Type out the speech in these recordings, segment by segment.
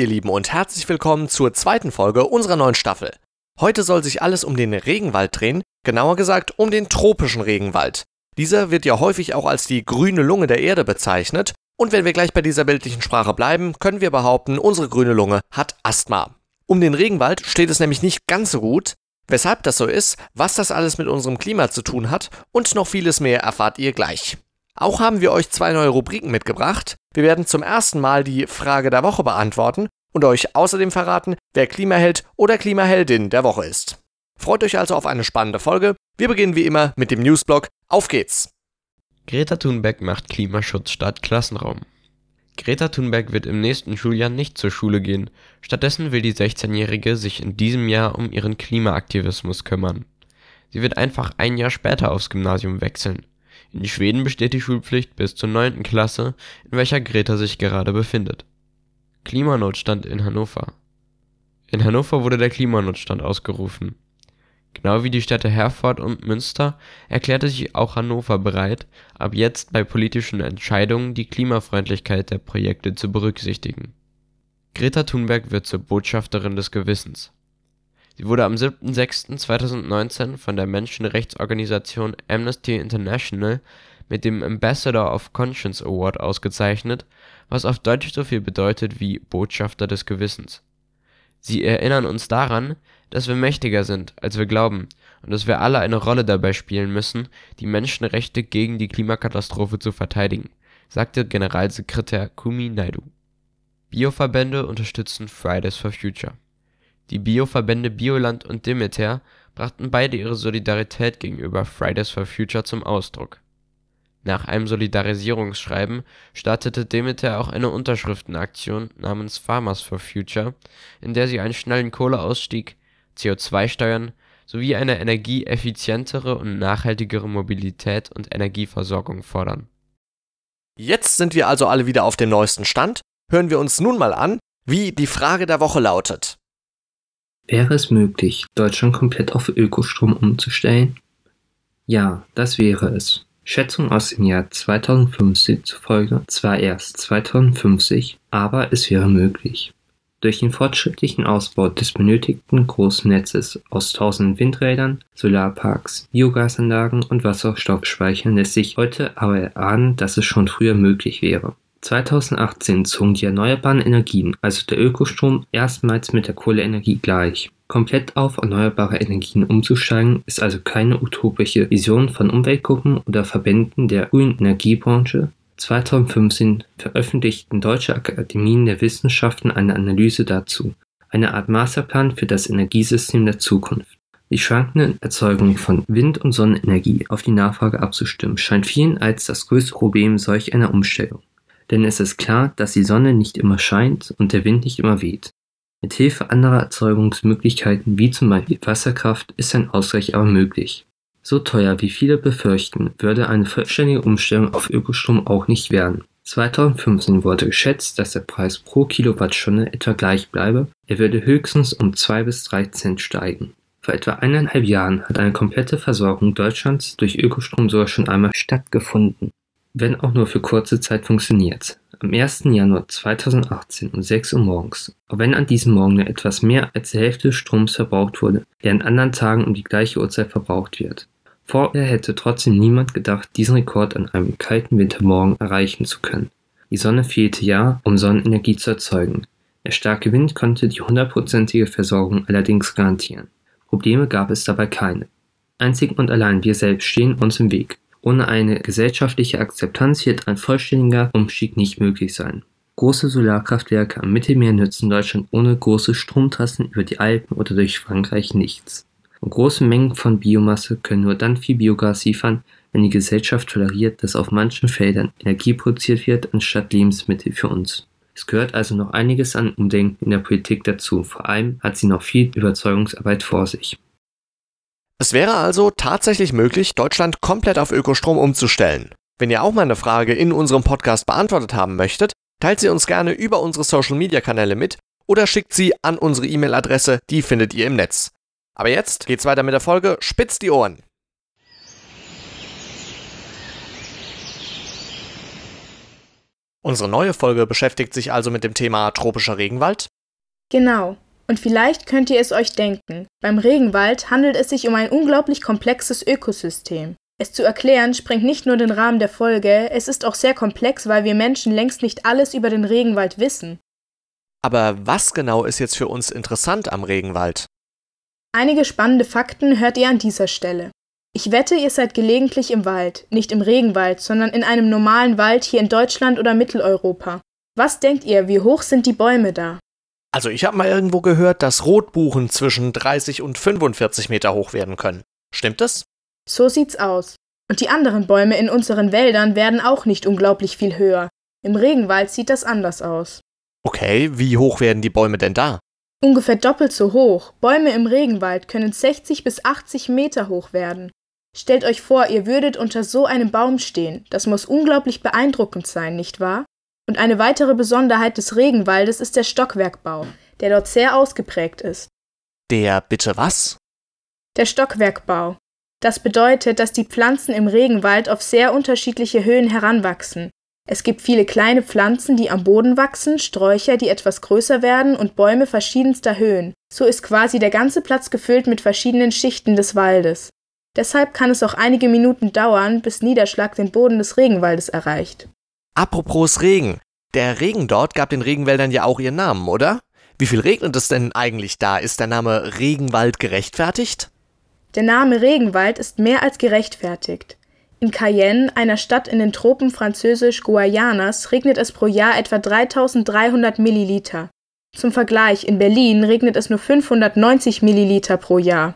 Ihr Lieben und herzlich willkommen zur zweiten Folge unserer neuen Staffel. Heute soll sich alles um den Regenwald drehen, genauer gesagt um den tropischen Regenwald. Dieser wird ja häufig auch als die grüne Lunge der Erde bezeichnet und wenn wir gleich bei dieser bildlichen Sprache bleiben, können wir behaupten, unsere grüne Lunge hat Asthma. Um den Regenwald steht es nämlich nicht ganz so gut. Weshalb das so ist, was das alles mit unserem Klima zu tun hat und noch vieles mehr erfahrt ihr gleich. Auch haben wir euch zwei neue Rubriken mitgebracht. Wir werden zum ersten Mal die Frage der Woche beantworten und euch außerdem verraten, wer Klimaheld oder Klimaheldin der Woche ist. Freut euch also auf eine spannende Folge. Wir beginnen wie immer mit dem Newsblog. Auf geht's! Greta Thunberg macht Klimaschutz statt Klassenraum. Greta Thunberg wird im nächsten Schuljahr nicht zur Schule gehen. Stattdessen will die 16-Jährige sich in diesem Jahr um ihren Klimaaktivismus kümmern. Sie wird einfach ein Jahr später aufs Gymnasium wechseln. In Schweden besteht die Schulpflicht bis zur 9. Klasse, in welcher Greta sich gerade befindet. Klimanotstand in Hannover In Hannover wurde der Klimanotstand ausgerufen. Genau wie die Städte Herford und Münster erklärte sich auch Hannover bereit, ab jetzt bei politischen Entscheidungen die Klimafreundlichkeit der Projekte zu berücksichtigen. Greta Thunberg wird zur Botschafterin des Gewissens Sie wurde am 7.6.2019 von der Menschenrechtsorganisation Amnesty International mit dem Ambassador of Conscience Award ausgezeichnet, was auf Deutsch so viel bedeutet wie Botschafter des Gewissens. Sie erinnern uns daran, dass wir mächtiger sind, als wir glauben und dass wir alle eine Rolle dabei spielen müssen, die Menschenrechte gegen die Klimakatastrophe zu verteidigen, sagte Generalsekretär Kumi Naidu. Bioverbände unterstützen Fridays for Future die Bioverbände Bioland und Demeter brachten beide ihre Solidarität gegenüber Fridays for Future zum Ausdruck. Nach einem Solidarisierungsschreiben startete Demeter auch eine Unterschriftenaktion namens Farmers for Future, in der sie einen schnellen Kohleausstieg, CO2-Steuern sowie eine energieeffizientere und nachhaltigere Mobilität und Energieversorgung fordern. Jetzt sind wir also alle wieder auf dem neuesten Stand. Hören wir uns nun mal an, wie die Frage der Woche lautet. Wäre es möglich, Deutschland komplett auf Ökostrom umzustellen? Ja, das wäre es. Schätzungen aus dem Jahr 2050 zufolge zwar erst 2050, aber es wäre möglich. Durch den fortschrittlichen Ausbau des benötigten großen Netzes aus tausenden Windrädern, Solarparks, Biogasanlagen und Wasserstoffspeichern lässt sich heute aber erahnen, dass es schon früher möglich wäre. 2018 zogen die erneuerbaren Energien, also der Ökostrom, erstmals mit der Kohleenergie gleich. Komplett auf erneuerbare Energien umzusteigen, ist also keine utopische Vision von Umweltgruppen oder Verbänden der grünen Energiebranche. 2015 veröffentlichten deutsche Akademien der Wissenschaften eine Analyse dazu, eine Art Masterplan für das Energiesystem der Zukunft. Die schwankende Erzeugung von Wind- und Sonnenenergie auf die Nachfrage abzustimmen, scheint vielen als das größte Problem solch einer Umstellung. Denn es ist klar, dass die Sonne nicht immer scheint und der Wind nicht immer weht. Mit Hilfe anderer Erzeugungsmöglichkeiten wie zum Beispiel Wasserkraft ist ein Ausgleich aber möglich. So teuer wie viele befürchten, würde eine vollständige Umstellung auf Ökostrom auch nicht werden. 2015 wurde geschätzt, dass der Preis pro Kilowattstunde etwa gleich bleibe, er würde höchstens um 2 bis 3 Cent steigen. Vor etwa eineinhalb Jahren hat eine komplette Versorgung Deutschlands durch Ökostrom sogar schon einmal stattgefunden wenn auch nur für kurze Zeit funktioniert. Am 1. Januar 2018 um 6 Uhr morgens, auch wenn an diesem Morgen nur etwas mehr als die Hälfte des Stroms verbraucht wurde, der an anderen Tagen um die gleiche Uhrzeit verbraucht wird. Vorher hätte trotzdem niemand gedacht, diesen Rekord an einem kalten Wintermorgen erreichen zu können. Die Sonne fehlte ja, um Sonnenenergie zu erzeugen. Der starke Wind konnte die hundertprozentige Versorgung allerdings garantieren. Probleme gab es dabei keine. Einzig und allein wir selbst stehen uns im Weg. Ohne eine gesellschaftliche Akzeptanz wird ein vollständiger Umstieg nicht möglich sein. Große Solarkraftwerke am Mittelmeer nützen Deutschland ohne große Stromtrassen über die Alpen oder durch Frankreich nichts. Und große Mengen von Biomasse können nur dann viel Biogas liefern, wenn die Gesellschaft toleriert, dass auf manchen Feldern Energie produziert wird anstatt Lebensmittel für uns. Es gehört also noch einiges an Umdenken in der Politik dazu, vor allem hat sie noch viel Überzeugungsarbeit vor sich. Es wäre also tatsächlich möglich, Deutschland komplett auf Ökostrom umzustellen. Wenn ihr auch mal eine Frage in unserem Podcast beantwortet haben möchtet, teilt sie uns gerne über unsere Social Media Kanäle mit oder schickt sie an unsere E-Mail-Adresse, die findet ihr im Netz. Aber jetzt geht's weiter mit der Folge Spitzt die Ohren! Unsere neue Folge beschäftigt sich also mit dem Thema tropischer Regenwald. Genau. Und vielleicht könnt ihr es euch denken, beim Regenwald handelt es sich um ein unglaublich komplexes Ökosystem. Es zu erklären sprengt nicht nur den Rahmen der Folge, es ist auch sehr komplex, weil wir Menschen längst nicht alles über den Regenwald wissen. Aber was genau ist jetzt für uns interessant am Regenwald? Einige spannende Fakten hört ihr an dieser Stelle. Ich wette, ihr seid gelegentlich im Wald, nicht im Regenwald, sondern in einem normalen Wald hier in Deutschland oder Mitteleuropa. Was denkt ihr, wie hoch sind die Bäume da? Also ich habe mal irgendwo gehört, dass Rotbuchen zwischen 30 und 45 Meter hoch werden können. Stimmt das? So sieht's aus. Und die anderen Bäume in unseren Wäldern werden auch nicht unglaublich viel höher. Im Regenwald sieht das anders aus. Okay, wie hoch werden die Bäume denn da? Ungefähr doppelt so hoch. Bäume im Regenwald können 60 bis 80 Meter hoch werden. Stellt euch vor, ihr würdet unter so einem Baum stehen. Das muss unglaublich beeindruckend sein, nicht wahr? Und eine weitere Besonderheit des Regenwaldes ist der Stockwerkbau, der dort sehr ausgeprägt ist. Der bitte was? Der Stockwerkbau. Das bedeutet, dass die Pflanzen im Regenwald auf sehr unterschiedliche Höhen heranwachsen. Es gibt viele kleine Pflanzen, die am Boden wachsen, Sträucher, die etwas größer werden und Bäume verschiedenster Höhen. So ist quasi der ganze Platz gefüllt mit verschiedenen Schichten des Waldes. Deshalb kann es auch einige Minuten dauern, bis Niederschlag den Boden des Regenwaldes erreicht. Apropos Regen. Der Regen dort gab den Regenwäldern ja auch ihren Namen, oder? Wie viel regnet es denn eigentlich da? Ist der Name Regenwald gerechtfertigt? Der Name Regenwald ist mehr als gerechtfertigt. In Cayenne, einer Stadt in den Tropen französisch-Guayanas, regnet es pro Jahr etwa 3300 Milliliter. Zum Vergleich, in Berlin regnet es nur 590 Milliliter pro Jahr.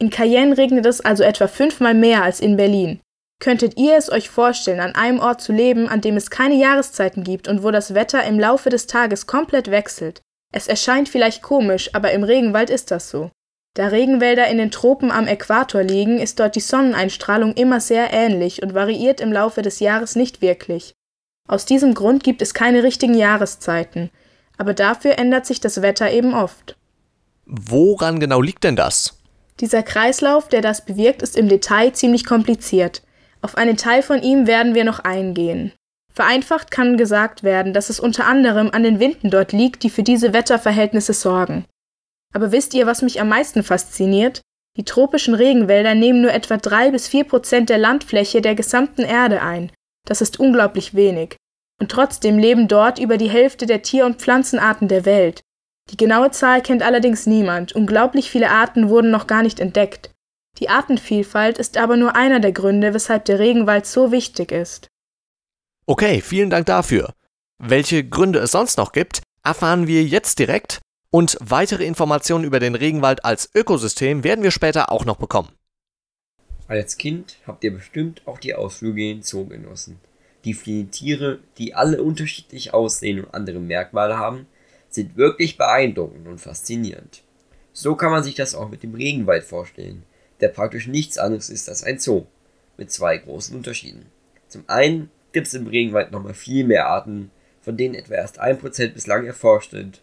In Cayenne regnet es also etwa fünfmal mehr als in Berlin. Könntet ihr es euch vorstellen, an einem Ort zu leben, an dem es keine Jahreszeiten gibt und wo das Wetter im Laufe des Tages komplett wechselt? Es erscheint vielleicht komisch, aber im Regenwald ist das so. Da Regenwälder in den Tropen am Äquator liegen, ist dort die Sonneneinstrahlung immer sehr ähnlich und variiert im Laufe des Jahres nicht wirklich. Aus diesem Grund gibt es keine richtigen Jahreszeiten, aber dafür ändert sich das Wetter eben oft. Woran genau liegt denn das? Dieser Kreislauf, der das bewirkt, ist im Detail ziemlich kompliziert. Auf einen Teil von ihm werden wir noch eingehen. Vereinfacht kann gesagt werden, dass es unter anderem an den Winden dort liegt, die für diese Wetterverhältnisse sorgen. Aber wisst ihr, was mich am meisten fasziniert? Die tropischen Regenwälder nehmen nur etwa drei bis vier Prozent der Landfläche der gesamten Erde ein. Das ist unglaublich wenig. Und trotzdem leben dort über die Hälfte der Tier- und Pflanzenarten der Welt. Die genaue Zahl kennt allerdings niemand. Unglaublich viele Arten wurden noch gar nicht entdeckt. Die Artenvielfalt ist aber nur einer der Gründe, weshalb der Regenwald so wichtig ist. Okay, vielen Dank dafür. Welche Gründe es sonst noch gibt, erfahren wir jetzt direkt und weitere Informationen über den Regenwald als Ökosystem werden wir später auch noch bekommen. Als Kind habt ihr bestimmt auch die Ausflüge in den Zoo genossen. Die vielen Tiere, die alle unterschiedlich aussehen und andere Merkmale haben, sind wirklich beeindruckend und faszinierend. So kann man sich das auch mit dem Regenwald vorstellen der praktisch nichts anderes ist als ein Zoo, mit zwei großen Unterschieden. Zum einen gibt es im Regenwald nochmal viel mehr Arten, von denen etwa erst 1% bislang erforscht sind.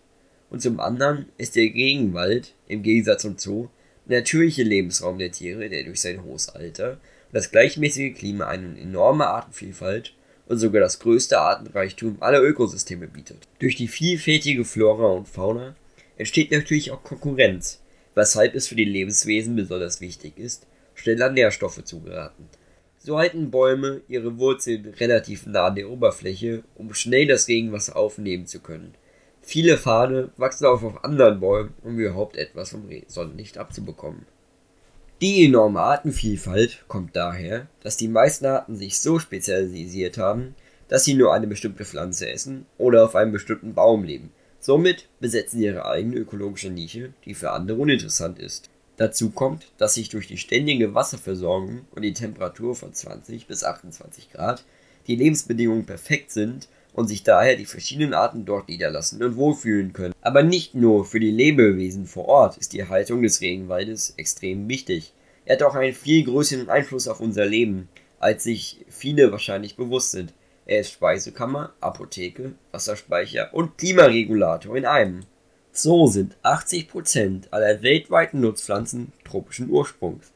Und zum anderen ist der Regenwald, im Gegensatz zum Zoo, der natürliche Lebensraum der Tiere, der durch sein hohes Alter und das gleichmäßige Klima eine enorme Artenvielfalt und sogar das größte Artenreichtum aller Ökosysteme bietet. Durch die vielfältige Flora und Fauna entsteht natürlich auch Konkurrenz, weshalb es für die Lebenswesen besonders wichtig ist, schnell an Nährstoffe zu geraten. So halten Bäume ihre Wurzeln relativ nah an der Oberfläche, um schnell das Regenwasser aufnehmen zu können. Viele Fahne wachsen auch auf anderen Bäumen, um überhaupt etwas vom Sonnenlicht abzubekommen. Die enorme Artenvielfalt kommt daher, dass die meisten Arten sich so spezialisiert haben, dass sie nur eine bestimmte Pflanze essen oder auf einem bestimmten Baum leben, Somit besetzen sie ihre eigene ökologische Nische, die für andere uninteressant ist. Dazu kommt, dass sich durch die ständige Wasserversorgung und die Temperatur von 20 bis 28 Grad die Lebensbedingungen perfekt sind und sich daher die verschiedenen Arten dort niederlassen und wohlfühlen können. Aber nicht nur für die Lebewesen vor Ort ist die Haltung des Regenwaldes extrem wichtig. Er hat auch einen viel größeren Einfluss auf unser Leben, als sich viele wahrscheinlich bewusst sind. Er ist Speisekammer, Apotheke, Wasserspeicher und Klimaregulator in einem. So sind 80% aller weltweiten Nutzpflanzen tropischen Ursprungs.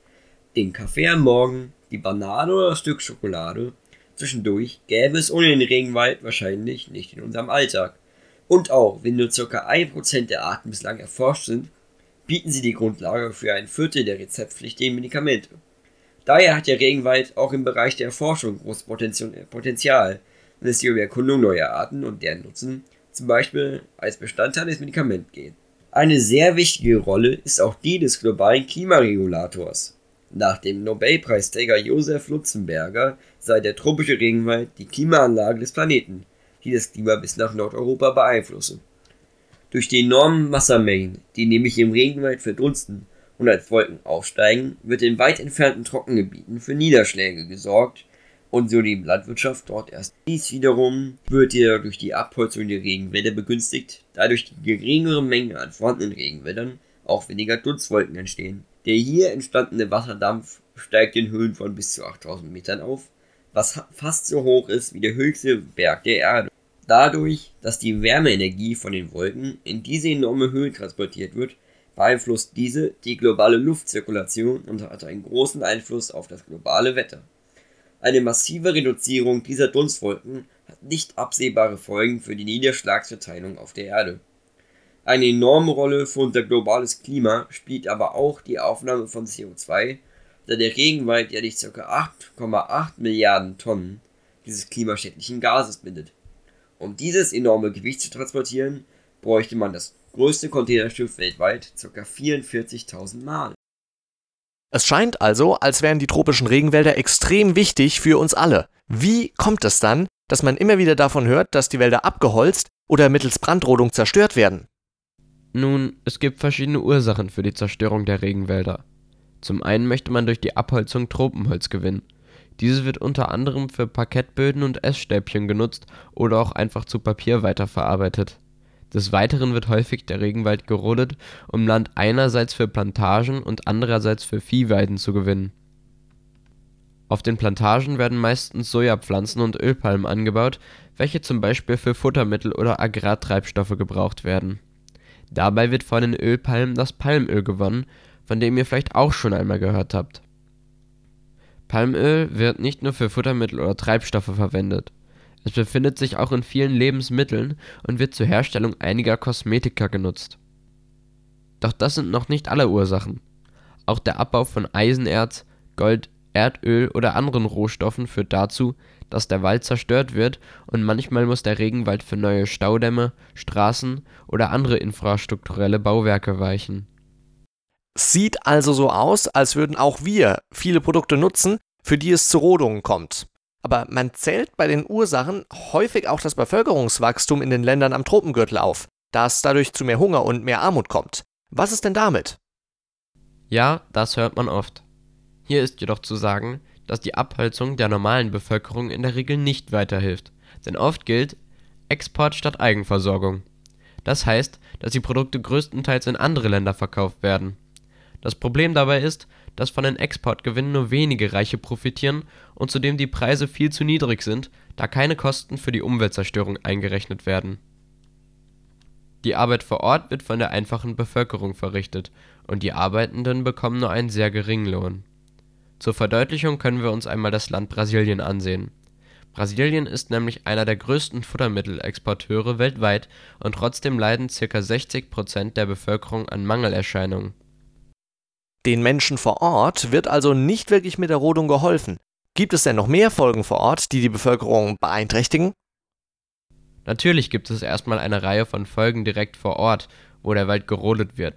Den Kaffee am Morgen, die Banane oder das Stück Schokolade Zwischendurch gäbe es ohne den Regenwald wahrscheinlich nicht in unserem Alltag. Und auch wenn nur ca. 1% der Arten bislang erforscht sind, bieten sie die Grundlage für ein Viertel der rezeptpflichtigen Medikamente. Daher hat der Regenwald auch im Bereich der Forschung großes Potenzial, wenn es hier um die Erkundung neuer Arten und deren Nutzen, zum Beispiel als Bestandteil des Medikaments geht. Eine sehr wichtige Rolle ist auch die des globalen Klimaregulators. Nach dem Nobelpreisträger Josef Lutzenberger sei der tropische Regenwald die Klimaanlage des Planeten, die das Klima bis nach Nordeuropa beeinflusse. Durch die enormen Wassermengen, die nämlich im Regenwald verdunsten und als Wolken aufsteigen, wird in weit entfernten Trockengebieten für Niederschläge gesorgt und so die Landwirtschaft dort erst. Dies wiederum wird ja durch die Abholzung der Regenwälder begünstigt, da durch die geringere Menge an vorhandenen Regenwäldern auch weniger Dunstwolken entstehen. Der hier entstandene Wasserdampf steigt in Höhen von bis zu 8000 Metern auf, was fast so hoch ist wie der höchste Berg der Erde. Dadurch, dass die Wärmeenergie von den Wolken in diese enorme Höhe transportiert wird, beeinflusst diese die globale Luftzirkulation und hat einen großen Einfluss auf das globale Wetter. Eine massive Reduzierung dieser Dunstwolken hat nicht absehbare Folgen für die Niederschlagsverteilung auf der Erde. Eine enorme Rolle für unser globales Klima spielt aber auch die Aufnahme von CO2, da der Regenwald jährlich ca. 8,8 Milliarden Tonnen dieses klimaschädlichen Gases bindet. Um dieses enorme Gewicht zu transportieren, bräuchte man das größte Containerschiff weltweit ca. 44.000 Mal. Es scheint also, als wären die tropischen Regenwälder extrem wichtig für uns alle. Wie kommt es dann, dass man immer wieder davon hört, dass die Wälder abgeholzt oder mittels Brandrodung zerstört werden? Nun, es gibt verschiedene Ursachen für die Zerstörung der Regenwälder. Zum einen möchte man durch die Abholzung Tropenholz gewinnen. Dieses wird unter anderem für Parkettböden und Essstäbchen genutzt oder auch einfach zu Papier weiterverarbeitet. Des Weiteren wird häufig der Regenwald gerodet, um Land einerseits für Plantagen und andererseits für Viehweiden zu gewinnen. Auf den Plantagen werden meistens Sojapflanzen und Ölpalmen angebaut, welche zum Beispiel für Futtermittel oder Agrartreibstoffe gebraucht werden Dabei wird von den Ölpalmen das Palmöl gewonnen, von dem ihr vielleicht auch schon einmal gehört habt. Palmöl wird nicht nur für Futtermittel oder Treibstoffe verwendet. Es befindet sich auch in vielen Lebensmitteln und wird zur Herstellung einiger Kosmetika genutzt. Doch das sind noch nicht alle Ursachen. Auch der Abbau von Eisenerz, Gold, Erdöl oder anderen Rohstoffen führt dazu, dass der Wald zerstört wird und manchmal muss der Regenwald für neue Staudämme, Straßen oder andere infrastrukturelle Bauwerke weichen. Sieht also so aus, als würden auch wir viele Produkte nutzen, für die es zu Rodungen kommt. Aber man zählt bei den Ursachen häufig auch das Bevölkerungswachstum in den Ländern am Tropengürtel auf, da es dadurch zu mehr Hunger und mehr Armut kommt. Was ist denn damit? Ja, das hört man oft. Hier ist jedoch zu sagen, dass die Abholzung der normalen Bevölkerung in der Regel nicht weiterhilft, denn oft gilt Export statt Eigenversorgung. Das heißt, dass die Produkte größtenteils in andere Länder verkauft werden. Das Problem dabei ist, dass von den Exportgewinnen nur wenige Reiche profitieren und zudem die Preise viel zu niedrig sind, da keine Kosten für die Umweltzerstörung eingerechnet werden. Die Arbeit vor Ort wird von der einfachen Bevölkerung verrichtet und die Arbeitenden bekommen nur einen sehr geringen Lohn zur Verdeutlichung können wir uns einmal das Land Brasilien ansehen. Brasilien ist nämlich einer der größten Futtermittelexporteure weltweit und trotzdem leiden ca. 60 Prozent der Bevölkerung an Mangelerscheinungen. Den Menschen vor Ort wird also nicht wirklich mit der Rodung geholfen. Gibt es denn noch mehr Folgen vor Ort, die die Bevölkerung beeinträchtigen? Natürlich gibt es erstmal eine Reihe von Folgen direkt vor Ort, wo der Wald gerodet wird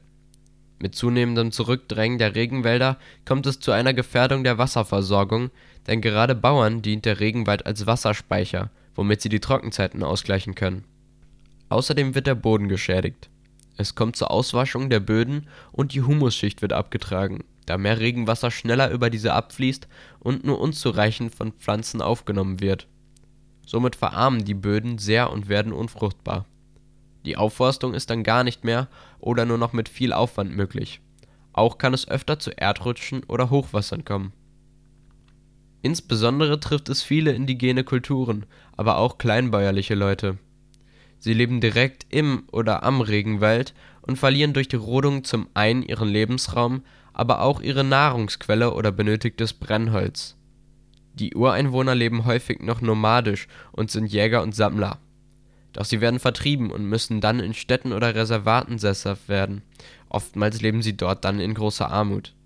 mit zunehmendem Zurückdrängen der Regenwälder kommt es zu einer Gefährdung der Wasserversorgung, denn gerade Bauern dient der Regenwald als Wasserspeicher, womit sie die Trockenzeiten ausgleichen können. Außerdem wird der Boden geschädigt. Es kommt zur Auswaschung der Böden und die Humusschicht wird abgetragen, da mehr Regenwasser schneller über diese abfließt und nur unzureichend von Pflanzen aufgenommen wird. Somit verarmen die Böden sehr und werden unfruchtbar die Aufforstung ist dann gar nicht mehr oder nur noch mit viel Aufwand möglich. Auch kann es öfter zu Erdrutschen oder Hochwassern kommen. Insbesondere trifft es viele indigene Kulturen, aber auch kleinbäuerliche Leute. Sie leben direkt im oder am Regenwald und verlieren durch die Rodung zum einen ihren Lebensraum, aber auch ihre Nahrungsquelle oder benötigtes Brennholz. Die Ureinwohner leben häufig noch nomadisch und sind Jäger und Sammler. Doch sie werden vertrieben und müssen dann in Städten oder Reservaten sesshaft werden, oftmals leben sie dort dann in großer Armut.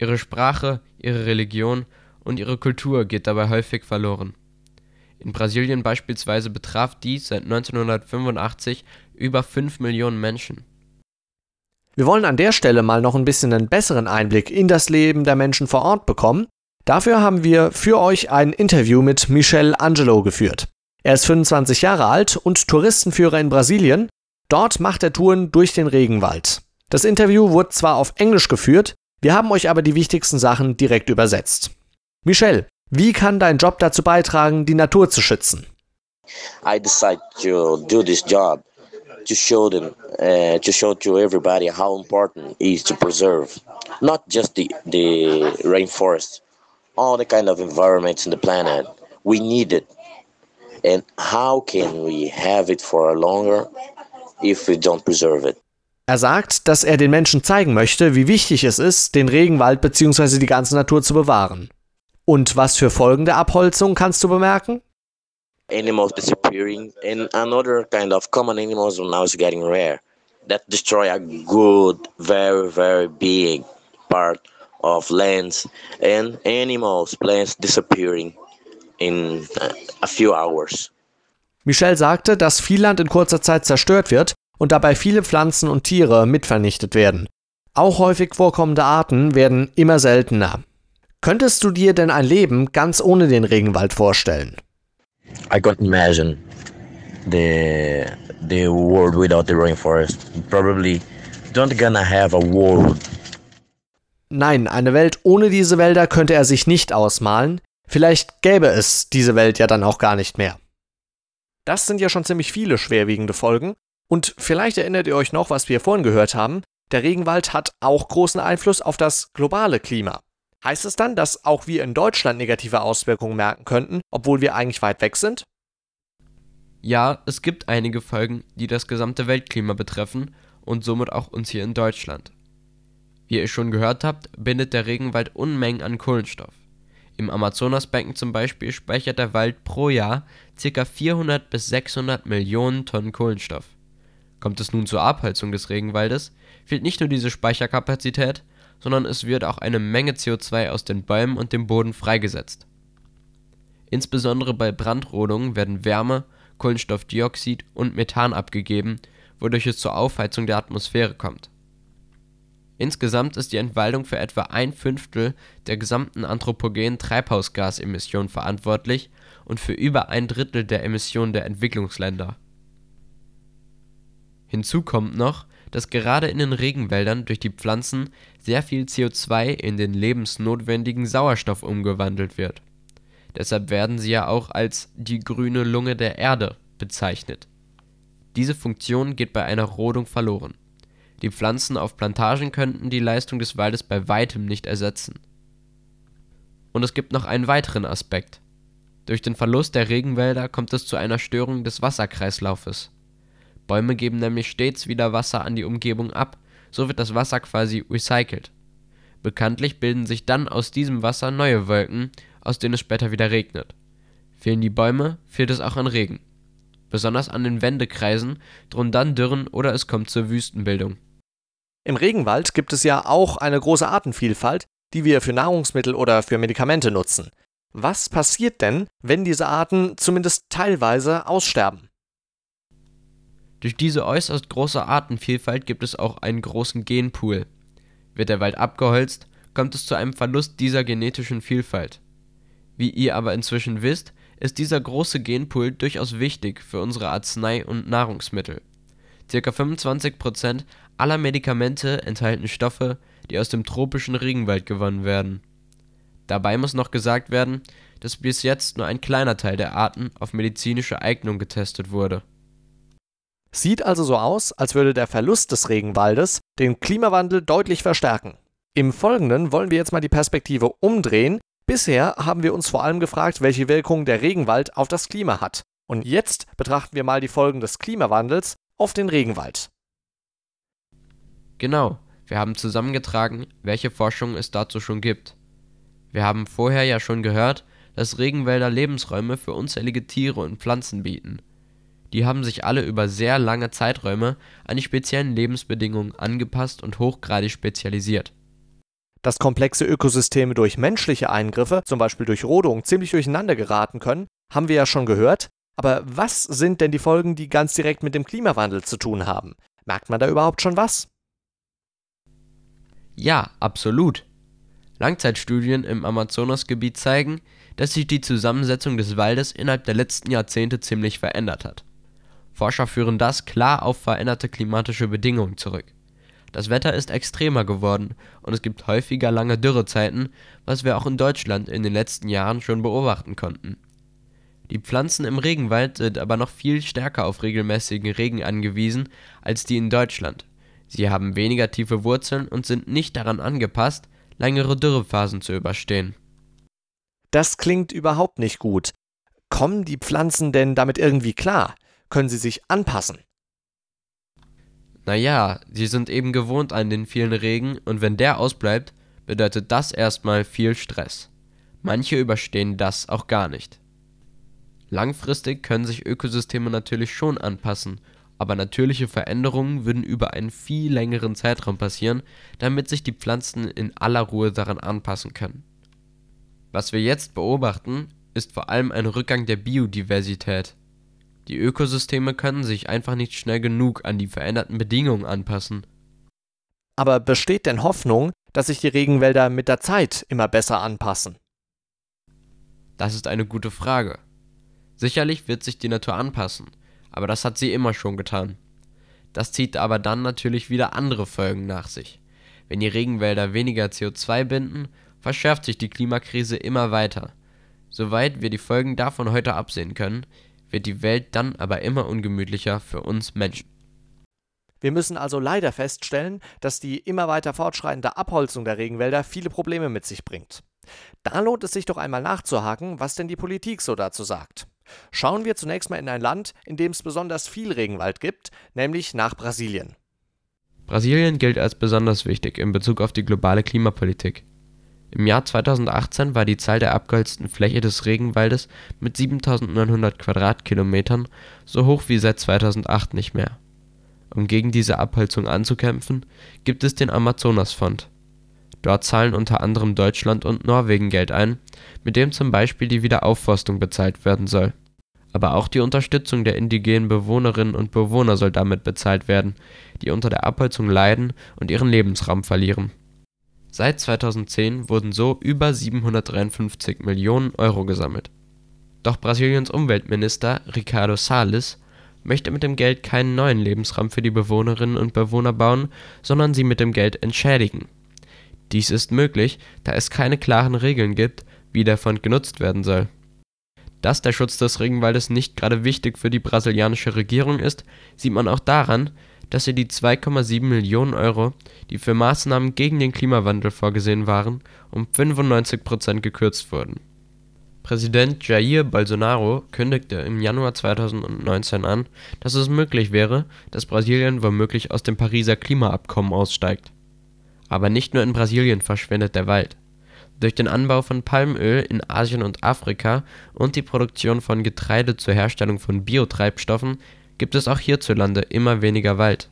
Ihre Sprache, ihre Religion und ihre Kultur geht dabei häufig verloren. In Brasilien beispielsweise betraf dies seit 1985 über 5 Millionen Menschen. Wir wollen an der Stelle mal noch ein bisschen einen besseren Einblick in das Leben der Menschen vor Ort bekommen. Dafür haben wir für euch ein Interview mit Michel Angelo geführt. Er ist 25 Jahre alt und Touristenführer in Brasilien. Dort macht er Touren durch den Regenwald. Das Interview wurde zwar auf Englisch geführt, wir haben euch aber die wichtigsten Sachen direkt übersetzt. Michel, wie kann dein Job dazu beitragen, die Natur zu schützen? I decided to do this job to show them, uh, to show to everybody how important it is to preserve not just the the rainforest, all the kind of environments in the planet. We need it, and how can we have it for longer if we don't preserve it? Er sagt, dass er den Menschen zeigen möchte, wie wichtig es ist, den Regenwald bzw. die ganze Natur zu bewahren. Und was für Folgen der Abholzung kannst du bemerken? Animals disappearing and another kind of common animals now is getting rare that destroy a good, very, very big part of lands and animals, plants disappearing in a few hours. Michel sagte, dass viel Land in kurzer Zeit zerstört wird und dabei viele Pflanzen und Tiere mitvernichtet werden. Auch häufig vorkommende Arten werden immer seltener. Könntest du dir denn ein Leben ganz ohne den Regenwald vorstellen? I can't imagine the the world without the rainforest. Probably don't gonna have a world. Nein, eine Welt ohne diese Wälder könnte er sich nicht ausmalen. Vielleicht gäbe es diese Welt ja dann auch gar nicht mehr. Das sind ja schon ziemlich viele schwerwiegende Folgen. Und vielleicht erinnert ihr euch noch, was wir vorhin gehört haben. Der Regenwald hat auch großen Einfluss auf das globale Klima. Heißt es dann, dass auch wir in Deutschland negative Auswirkungen merken könnten, obwohl wir eigentlich weit weg sind? Ja, es gibt einige Folgen, die das gesamte Weltklima betreffen und somit auch uns hier in Deutschland. Wie ihr schon gehört habt, bindet der Regenwald Unmengen an Kohlenstoff. Im Amazonasbecken zum Beispiel speichert der Wald pro Jahr ca. 400 bis 600 Millionen Tonnen Kohlenstoff. Kommt es nun zur Abholzung des Regenwaldes, fehlt nicht nur diese Speicherkapazität, sondern es wird auch eine Menge CO2 aus den Bäumen und dem Boden freigesetzt. Insbesondere bei Brandrodungen werden Wärme, Kohlenstoffdioxid und Methan abgegeben, wodurch es zur Aufheizung der Atmosphäre kommt. Insgesamt ist die Entwaldung für etwa ein Fünftel der gesamten anthropogenen Treibhausgasemissionen verantwortlich und für über ein Drittel der Emissionen der Entwicklungsländer. Hinzu kommt noch, dass gerade in den Regenwäldern durch die Pflanzen sehr viel CO2 in den lebensnotwendigen Sauerstoff umgewandelt wird. Deshalb werden sie ja auch als die grüne Lunge der Erde bezeichnet. Diese Funktion geht bei einer Rodung verloren. Die Pflanzen auf Plantagen könnten die Leistung des Waldes bei weitem nicht ersetzen. Und es gibt noch einen weiteren Aspekt. Durch den Verlust der Regenwälder kommt es zu einer Störung des Wasserkreislaufes. Bäume geben nämlich stets wieder Wasser an die Umgebung ab, so wird das Wasser quasi recycelt. Bekanntlich bilden sich dann aus diesem Wasser neue Wolken, aus denen es später wieder regnet. Fehlen die Bäume, fehlt es auch an Regen. Besonders an den Wendekreisen drohen dann Dürren oder es kommt zur Wüstenbildung. Im Regenwald gibt es ja auch eine große Artenvielfalt, die wir für Nahrungsmittel oder für Medikamente nutzen. Was passiert denn, wenn diese Arten zumindest teilweise aussterben? Durch diese äußerst große Artenvielfalt gibt es auch einen großen Genpool. Wird der Wald abgeholzt, kommt es zu einem Verlust dieser genetischen Vielfalt. Wie ihr aber inzwischen wisst, ist dieser große Genpool durchaus wichtig für unsere Arznei und Nahrungsmittel. Circa 25% aller Medikamente enthalten Stoffe, die aus dem tropischen Regenwald gewonnen werden. Dabei muss noch gesagt werden, dass bis jetzt nur ein kleiner Teil der Arten auf medizinische Eignung getestet wurde Sieht also so aus, als würde der Verlust des Regenwaldes den Klimawandel deutlich verstärken. Im Folgenden wollen wir jetzt mal die Perspektive umdrehen. Bisher haben wir uns vor allem gefragt, welche Wirkung der Regenwald auf das Klima hat. Und jetzt betrachten wir mal die Folgen des Klimawandels auf den Regenwald. Genau, wir haben zusammengetragen, welche Forschung es dazu schon gibt. Wir haben vorher ja schon gehört, dass Regenwälder Lebensräume für unzählige Tiere und Pflanzen bieten. Die haben sich alle über sehr lange Zeiträume an die speziellen Lebensbedingungen angepasst und hochgradig spezialisiert. Dass komplexe Ökosysteme durch menschliche Eingriffe, zum Beispiel durch Rodung, ziemlich durcheinander geraten können, haben wir ja schon gehört. Aber was sind denn die Folgen, die ganz direkt mit dem Klimawandel zu tun haben? Merkt man da überhaupt schon was? Ja, absolut. Langzeitstudien im Amazonasgebiet zeigen, dass sich die Zusammensetzung des Waldes innerhalb der letzten Jahrzehnte ziemlich verändert hat. Forscher führen das klar auf veränderte klimatische Bedingungen zurück. Das Wetter ist extremer geworden und es gibt häufiger lange Dürrezeiten, was wir auch in Deutschland in den letzten Jahren schon beobachten konnten. Die Pflanzen im Regenwald sind aber noch viel stärker auf regelmäßigen Regen angewiesen als die in Deutschland. Sie haben weniger tiefe Wurzeln und sind nicht daran angepasst, längere Dürrephasen zu überstehen. Das klingt überhaupt nicht gut. Kommen die Pflanzen denn damit irgendwie klar? Können sie sich anpassen? Naja, sie sind eben gewohnt an den vielen Regen und wenn der ausbleibt, bedeutet das erstmal viel Stress. Manche überstehen das auch gar nicht. Langfristig können sich Ökosysteme natürlich schon anpassen aber natürliche Veränderungen würden über einen viel längeren Zeitraum passieren, damit sich die Pflanzen in aller Ruhe daran anpassen können. Was wir jetzt beobachten, ist vor allem ein Rückgang der Biodiversität. Die Ökosysteme können sich einfach nicht schnell genug an die veränderten Bedingungen anpassen. Aber besteht denn Hoffnung, dass sich die Regenwälder mit der Zeit immer besser anpassen? Das ist eine gute Frage. Sicherlich wird sich die Natur anpassen, aber das hat sie immer schon getan. Das zieht aber dann natürlich wieder andere Folgen nach sich. Wenn die Regenwälder weniger CO2 binden, verschärft sich die Klimakrise immer weiter. Soweit wir die Folgen davon heute absehen können, wird die Welt dann aber immer ungemütlicher für uns Menschen. Wir müssen also leider feststellen, dass die immer weiter fortschreitende Abholzung der Regenwälder viele Probleme mit sich bringt. Da lohnt es sich doch einmal nachzuhaken, was denn die Politik so dazu sagt. Schauen wir zunächst mal in ein Land, in dem es besonders viel Regenwald gibt, nämlich nach Brasilien. Brasilien gilt als besonders wichtig in Bezug auf die globale Klimapolitik. Im Jahr 2018 war die Zahl der abgeholzten Fläche des Regenwaldes mit 7900 Quadratkilometern so hoch wie seit 2008 nicht mehr. Um gegen diese Abholzung anzukämpfen, gibt es den Amazonasfonds. Dort zahlen unter anderem Deutschland und Norwegen Geld ein, mit dem zum Beispiel die Wiederaufforstung bezahlt werden soll. Aber auch die Unterstützung der indigenen Bewohnerinnen und Bewohner soll damit bezahlt werden, die unter der Abholzung leiden und ihren Lebensraum verlieren. Seit 2010 wurden so über 753 Millionen Euro gesammelt. Doch Brasiliens Umweltminister Ricardo Salles möchte mit dem Geld keinen neuen Lebensraum für die Bewohnerinnen und Bewohner bauen, sondern sie mit dem Geld entschädigen dies ist möglich, da es keine klaren Regeln gibt, wie der Fond genutzt werden soll. Dass der Schutz des Regenwaldes nicht gerade wichtig für die brasilianische Regierung ist, sieht man auch daran, dass sie die 2,7 Millionen Euro, die für Maßnahmen gegen den Klimawandel vorgesehen waren, um 95 Prozent gekürzt wurden. Präsident Jair Bolsonaro kündigte im Januar 2019 an, dass es möglich wäre, dass Brasilien womöglich aus dem Pariser Klimaabkommen aussteigt aber nicht nur in Brasilien verschwindet der Wald. Durch den Anbau von Palmöl in Asien und Afrika und die Produktion von Getreide zur Herstellung von Biotreibstoffen gibt es auch hierzulande immer weniger Wald.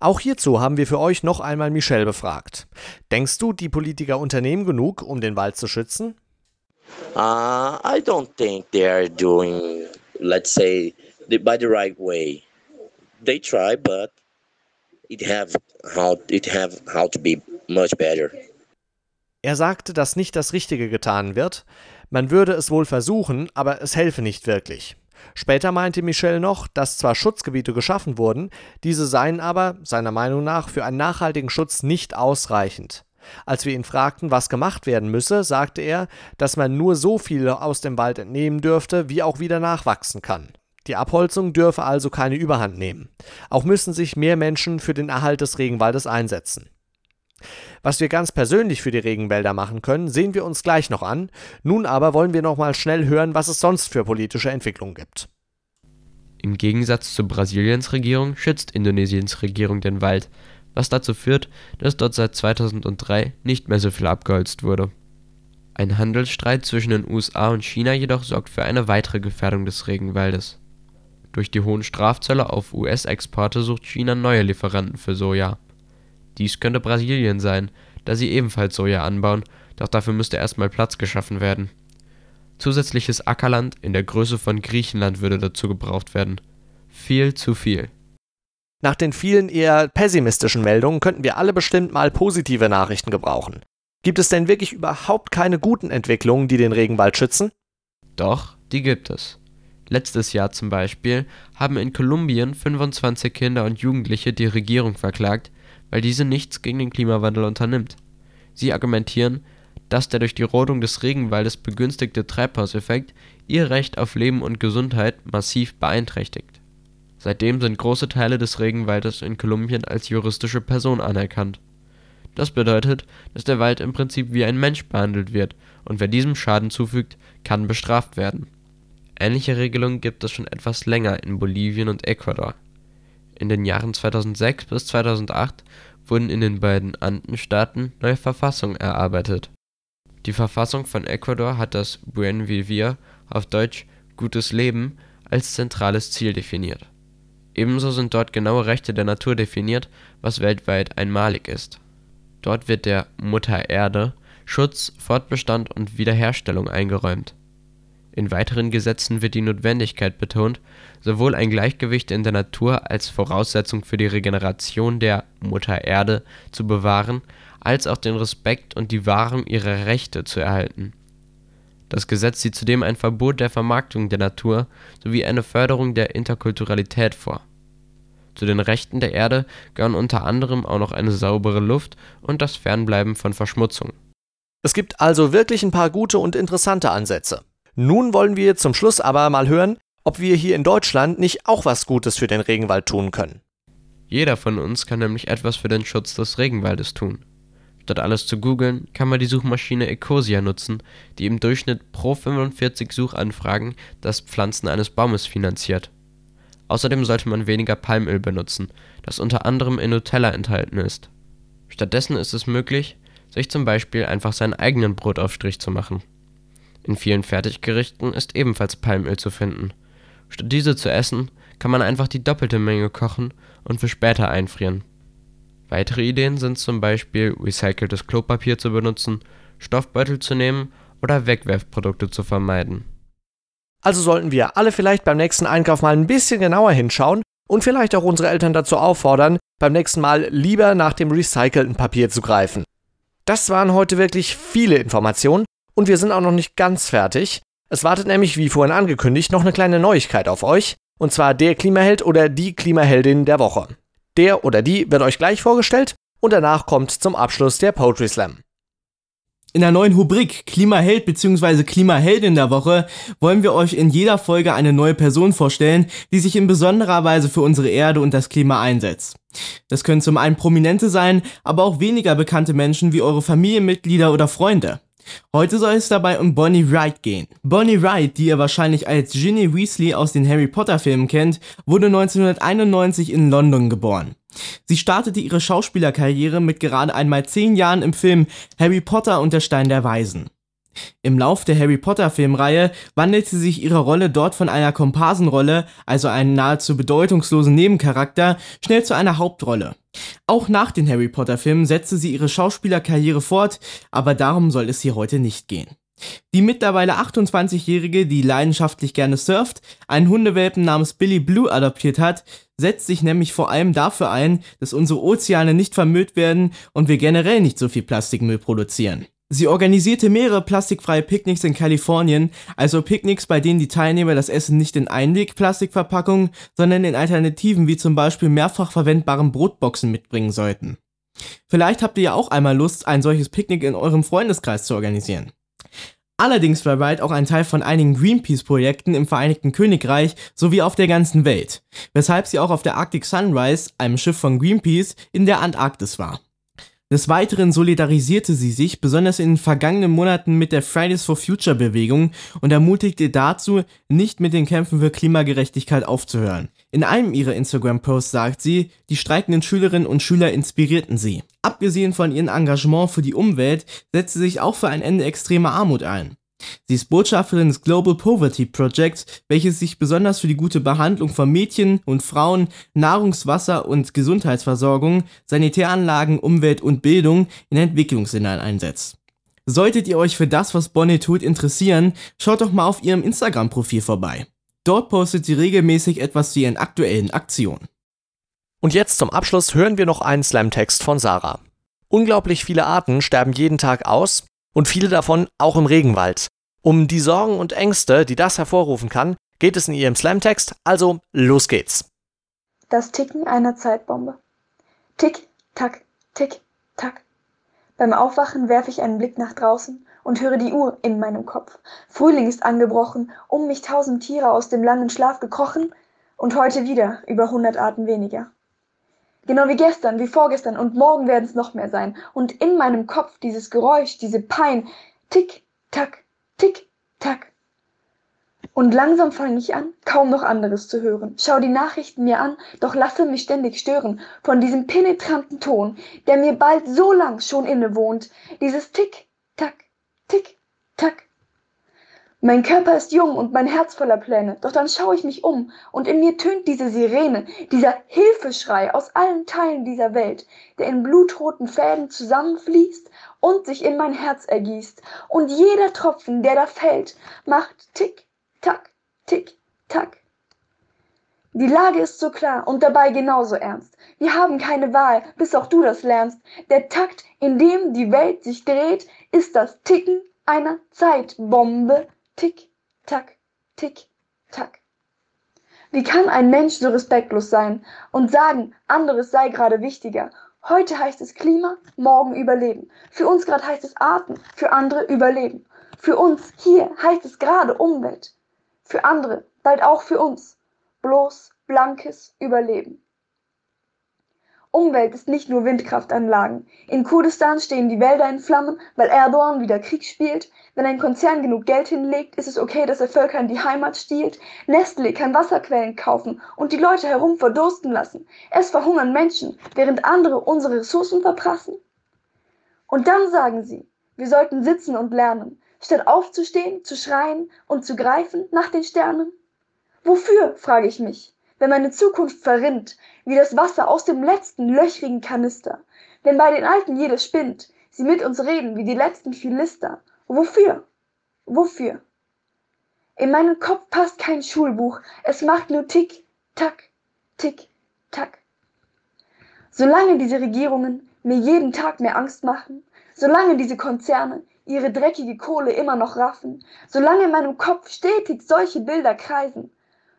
Auch hierzu haben wir für euch noch einmal Michelle befragt. Denkst du, die Politiker unternehmen genug, um den Wald zu schützen? Uh, I don't think they are doing, let's say, the, by the right way. They try, but it have how it have how to be much better. Er sagte, dass nicht das Richtige getan wird. Man würde es wohl versuchen, aber es helfe nicht wirklich. Später meinte Michel noch, dass zwar Schutzgebiete geschaffen wurden, diese seien aber, seiner Meinung nach, für einen nachhaltigen Schutz nicht ausreichend. Als wir ihn fragten, was gemacht werden müsse, sagte er, dass man nur so viel aus dem Wald entnehmen dürfte, wie auch wieder nachwachsen kann. Die Abholzung dürfe also keine Überhand nehmen. Auch müssen sich mehr Menschen für den Erhalt des Regenwaldes einsetzen. Was wir ganz persönlich für die Regenwälder machen können, sehen wir uns gleich noch an. Nun aber wollen wir noch mal schnell hören, was es sonst für politische Entwicklungen gibt. Im Gegensatz zu Brasiliens Regierung schützt Indonesiens Regierung den Wald, was dazu führt, dass dort seit 2003 nicht mehr so viel abgeholzt wurde. Ein Handelsstreit zwischen den USA und China jedoch sorgt für eine weitere Gefährdung des Regenwaldes. Durch die hohen Strafzölle auf US-Exporte sucht China neue Lieferanten für Soja. Dies könnte Brasilien sein, da sie ebenfalls Soja anbauen, doch dafür müsste erstmal Platz geschaffen werden. Zusätzliches Ackerland in der Größe von Griechenland würde dazu gebraucht werden. Viel zu viel. Nach den vielen eher pessimistischen Meldungen könnten wir alle bestimmt mal positive Nachrichten gebrauchen. Gibt es denn wirklich überhaupt keine guten Entwicklungen, die den Regenwald schützen? Doch, die gibt es. Letztes Jahr zum Beispiel haben in Kolumbien 25 Kinder und Jugendliche die Regierung verklagt, weil diese nichts gegen den Klimawandel unternimmt. Sie argumentieren, dass der durch die Rodung des Regenwaldes begünstigte Treibhauseffekt ihr Recht auf Leben und Gesundheit massiv beeinträchtigt. Seitdem sind große Teile des Regenwaldes in Kolumbien als juristische Person anerkannt. Das bedeutet, dass der Wald im Prinzip wie ein Mensch behandelt wird und wer diesem Schaden zufügt, kann bestraft werden. Ähnliche Regelungen gibt es schon etwas länger in Bolivien und Ecuador. In den Jahren 2006 bis 2008 wurden in den beiden Andenstaaten neue Verfassungen erarbeitet. Die Verfassung von Ecuador hat das Buen Vivir auf Deutsch Gutes Leben als zentrales Ziel definiert. Ebenso sind dort genaue Rechte der Natur definiert, was weltweit einmalig ist. Dort wird der Mutter Erde Schutz, Fortbestand und Wiederherstellung eingeräumt. In weiteren Gesetzen wird die Notwendigkeit betont, sowohl ein Gleichgewicht in der Natur als Voraussetzung für die Regeneration der Mutter Erde zu bewahren, als auch den Respekt und die Wahrung ihrer Rechte zu erhalten. Das Gesetz sieht zudem ein Verbot der Vermarktung der Natur sowie eine Förderung der Interkulturalität vor. Zu den Rechten der Erde gehören unter anderem auch noch eine saubere Luft und das Fernbleiben von Verschmutzung. Es gibt also wirklich ein paar gute und interessante Ansätze. Nun wollen wir zum Schluss aber mal hören, ob wir hier in Deutschland nicht auch was Gutes für den Regenwald tun können. Jeder von uns kann nämlich etwas für den Schutz des Regenwaldes tun. Statt alles zu googeln, kann man die Suchmaschine Ecosia nutzen, die im Durchschnitt pro 45 Suchanfragen das Pflanzen eines Baumes finanziert. Außerdem sollte man weniger Palmöl benutzen, das unter anderem in Nutella enthalten ist. Stattdessen ist es möglich, sich zum Beispiel einfach seinen eigenen Brotaufstrich zu machen. In vielen Fertiggerichten ist ebenfalls Palmöl zu finden. Statt diese zu essen, kann man einfach die doppelte Menge kochen und für später einfrieren. Weitere Ideen sind zum Beispiel recyceltes Klopapier zu benutzen, Stoffbeutel zu nehmen oder Wegwerfprodukte zu vermeiden. Also sollten wir alle vielleicht beim nächsten Einkauf mal ein bisschen genauer hinschauen und vielleicht auch unsere Eltern dazu auffordern, beim nächsten Mal lieber nach dem recycelten Papier zu greifen. Das waren heute wirklich viele Informationen und wir sind auch noch nicht ganz fertig. Es wartet nämlich, wie vorhin angekündigt, noch eine kleine Neuigkeit auf euch. Und zwar der Klimaheld oder die Klimaheldin der Woche. Der oder die wird euch gleich vorgestellt und danach kommt zum Abschluss der Poetry Slam. In der neuen Rubrik Klimaheld bzw. Klimaheldin der Woche wollen wir euch in jeder Folge eine neue Person vorstellen, die sich in besonderer Weise für unsere Erde und das Klima einsetzt. Das können zum einen Prominente sein, aber auch weniger bekannte Menschen wie eure Familienmitglieder oder Freunde. Heute soll es dabei um Bonnie Wright gehen. Bonnie Wright, die ihr wahrscheinlich als Ginny Weasley aus den Harry Potter Filmen kennt, wurde 1991 in London geboren. Sie startete ihre Schauspielerkarriere mit gerade einmal zehn Jahren im Film Harry Potter und der Stein der Weisen. Im Lauf der Harry Potter Filmreihe wandelte sich ihre Rolle dort von einer Komparsenrolle, also einem nahezu bedeutungslosen Nebencharakter, schnell zu einer Hauptrolle. Auch nach den Harry Potter Filmen setzte sie ihre Schauspielerkarriere fort, aber darum soll es hier heute nicht gehen. Die mittlerweile 28-Jährige, die leidenschaftlich gerne surft, einen Hundewelpen namens Billy Blue adoptiert hat, setzt sich nämlich vor allem dafür ein, dass unsere Ozeane nicht vermüllt werden und wir generell nicht so viel Plastikmüll produzieren. Sie organisierte mehrere plastikfreie Picknicks in Kalifornien, also Picknicks, bei denen die Teilnehmer das Essen nicht in Einweg-Plastikverpackungen, sondern in Alternativen wie zum Beispiel mehrfach verwendbaren Brotboxen mitbringen sollten. Vielleicht habt ihr ja auch einmal Lust, ein solches Picknick in eurem Freundeskreis zu organisieren. Allerdings war Wright auch ein Teil von einigen Greenpeace-Projekten im Vereinigten Königreich sowie auf der ganzen Welt, weshalb sie auch auf der Arctic Sunrise, einem Schiff von Greenpeace, in der Antarktis war. Des Weiteren solidarisierte sie sich besonders in den vergangenen Monaten mit der Fridays for Future Bewegung und ermutigte dazu, nicht mit den Kämpfen für Klimagerechtigkeit aufzuhören. In einem ihrer Instagram-Posts sagt sie, die streikenden Schülerinnen und Schüler inspirierten sie. Abgesehen von ihrem Engagement für die Umwelt setzt sie sich auch für ein Ende extremer Armut ein. Sie ist Botschafterin des Global Poverty Project, welches sich besonders für die gute Behandlung von Mädchen und Frauen, Nahrungs-, Wasser- und Gesundheitsversorgung, Sanitäranlagen, Umwelt und Bildung in Entwicklungsländern einsetzt. Solltet ihr euch für das, was Bonnie tut, interessieren, schaut doch mal auf ihrem Instagram-Profil vorbei. Dort postet sie regelmäßig etwas zu ihren aktuellen Aktionen. Und jetzt zum Abschluss hören wir noch einen Slam-Text von Sarah. Unglaublich viele Arten sterben jeden Tag aus und viele davon auch im Regenwald. Um die Sorgen und Ängste, die das hervorrufen kann, geht es in ihrem Slam-Text, also los geht's. Das Ticken einer Zeitbombe. Tick, tack, tick, tack. Beim Aufwachen werfe ich einen Blick nach draußen und höre die Uhr in meinem Kopf. Frühling ist angebrochen, um mich tausend Tiere aus dem langen Schlaf gekrochen und heute wieder über hundert Arten weniger. Genau wie gestern, wie vorgestern und morgen werden es noch mehr sein. Und in meinem Kopf dieses Geräusch, diese Pein, tick, tack, tick, tack. Und langsam fange ich an, kaum noch anderes zu hören. Schau die Nachrichten mir an, doch lasse mich ständig stören von diesem penetranten Ton, der mir bald so lang schon innewohnt. Dieses Tick, Tack, Tick, Tack. Mein Körper ist jung und mein Herz voller Pläne, doch dann schaue ich mich um und in mir tönt diese Sirene, dieser Hilfeschrei aus allen Teilen dieser Welt, der in blutroten Fäden zusammenfließt und sich in mein Herz ergießt. Und jeder Tropfen, der da fällt, macht Tick, Tack, Tick, Tack. Die Lage ist so klar und dabei genauso ernst. Wir haben keine Wahl, bis auch du das lernst. Der Takt, in dem die Welt sich dreht, ist das Ticken einer Zeitbombe. Tick, tack, tick, tack. Wie kann ein Mensch so respektlos sein und sagen, anderes sei gerade wichtiger? Heute heißt es Klima, morgen Überleben. Für uns gerade heißt es Atmen, für andere Überleben. Für uns hier heißt es gerade Umwelt. Für andere, bald auch für uns. Bloß blankes Überleben. Umwelt ist nicht nur Windkraftanlagen. In Kurdistan stehen die Wälder in Flammen, weil Erdogan wieder Krieg spielt. Wenn ein Konzern genug Geld hinlegt, ist es okay, dass er Völkern die Heimat stiehlt. Nestle kann Wasserquellen kaufen und die Leute herum verdursten lassen. Es verhungern Menschen, während andere unsere Ressourcen verprassen. Und dann sagen sie, wir sollten sitzen und lernen, statt aufzustehen, zu schreien und zu greifen nach den Sternen. Wofür, frage ich mich wenn meine Zukunft verrinnt, wie das Wasser aus dem letzten löchrigen Kanister, wenn bei den Alten jedes spinnt, sie mit uns reden wie die letzten Philister. Wofür? Wofür? In meinen Kopf passt kein Schulbuch, es macht nur Tick, Tack, Tick, Tack. Solange diese Regierungen mir jeden Tag mehr Angst machen, solange diese Konzerne ihre dreckige Kohle immer noch raffen, solange in meinem Kopf stetig solche Bilder kreisen,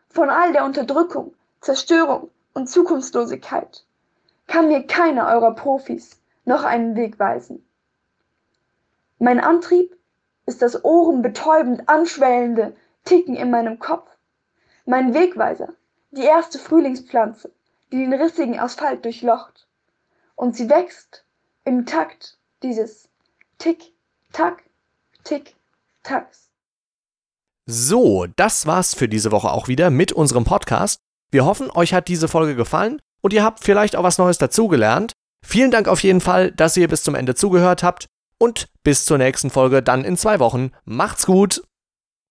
von all der Unterdrückung, Zerstörung und Zukunftslosigkeit kann mir keiner eurer Profis noch einen Weg weisen. Mein Antrieb ist das ohrenbetäubend anschwellende Ticken in meinem Kopf, mein Wegweiser, die erste Frühlingspflanze, die den rissigen Asphalt durchlocht. Und sie wächst im Takt dieses Tick, Tack, Tick, Tacks. So, das war's für diese Woche auch wieder mit unserem Podcast. Wir hoffen, euch hat diese Folge gefallen und ihr habt vielleicht auch was Neues dazugelernt. Vielen Dank auf jeden Fall, dass ihr bis zum Ende zugehört habt und bis zur nächsten Folge dann in zwei Wochen. Macht's gut!